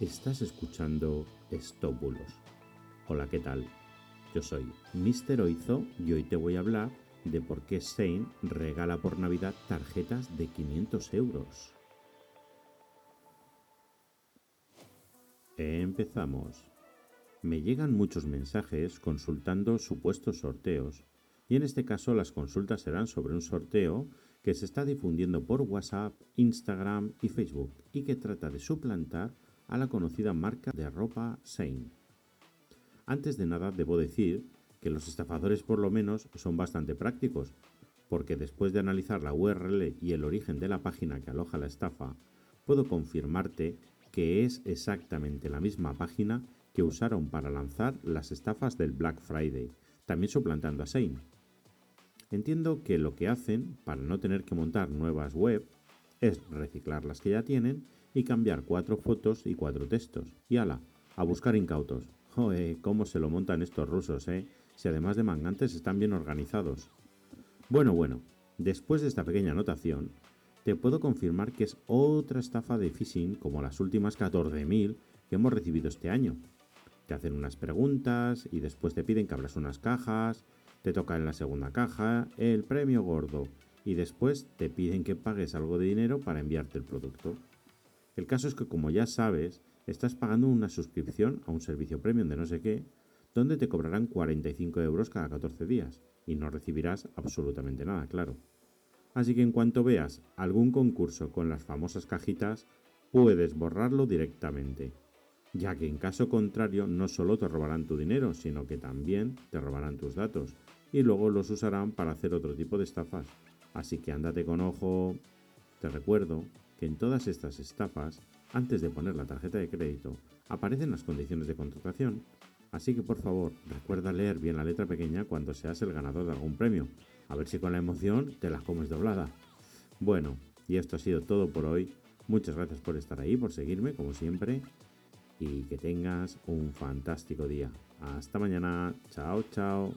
Estás escuchando Estóbulos. Hola, ¿qué tal? Yo soy Mr. Oizo y hoy te voy a hablar de por qué Sein regala por Navidad tarjetas de 500 euros. Empezamos. Me llegan muchos mensajes consultando supuestos sorteos y en este caso las consultas serán sobre un sorteo que se está difundiendo por WhatsApp, Instagram y Facebook y que trata de suplantar a la conocida marca de ropa Sein. Antes de nada debo decir que los estafadores por lo menos son bastante prácticos, porque después de analizar la URL y el origen de la página que aloja la estafa, puedo confirmarte que es exactamente la misma página que usaron para lanzar las estafas del Black Friday, también suplantando a Sein. Entiendo que lo que hacen, para no tener que montar nuevas web, es reciclar las que ya tienen y cambiar cuatro fotos y cuatro textos. Y ala, a buscar incautos. Joder, cómo se lo montan estos rusos, ¿eh? Si además de mangantes están bien organizados. Bueno, bueno, después de esta pequeña anotación, te puedo confirmar que es otra estafa de phishing como las últimas 14.000 que hemos recibido este año. Te hacen unas preguntas y después te piden que abras unas cajas, te toca en la segunda caja el premio gordo y después te piden que pagues algo de dinero para enviarte el producto. El caso es que como ya sabes, estás pagando una suscripción a un servicio premium de no sé qué, donde te cobrarán 45 euros cada 14 días y no recibirás absolutamente nada, claro. Así que en cuanto veas algún concurso con las famosas cajitas, puedes borrarlo directamente, ya que en caso contrario no solo te robarán tu dinero, sino que también te robarán tus datos y luego los usarán para hacer otro tipo de estafas. Así que ándate con ojo. Te recuerdo que en todas estas estafas, antes de poner la tarjeta de crédito, aparecen las condiciones de contratación. Así que por favor, recuerda leer bien la letra pequeña cuando seas el ganador de algún premio. A ver si con la emoción te las comes doblada. Bueno, y esto ha sido todo por hoy. Muchas gracias por estar ahí, por seguirme, como siempre. Y que tengas un fantástico día. Hasta mañana. Chao, chao.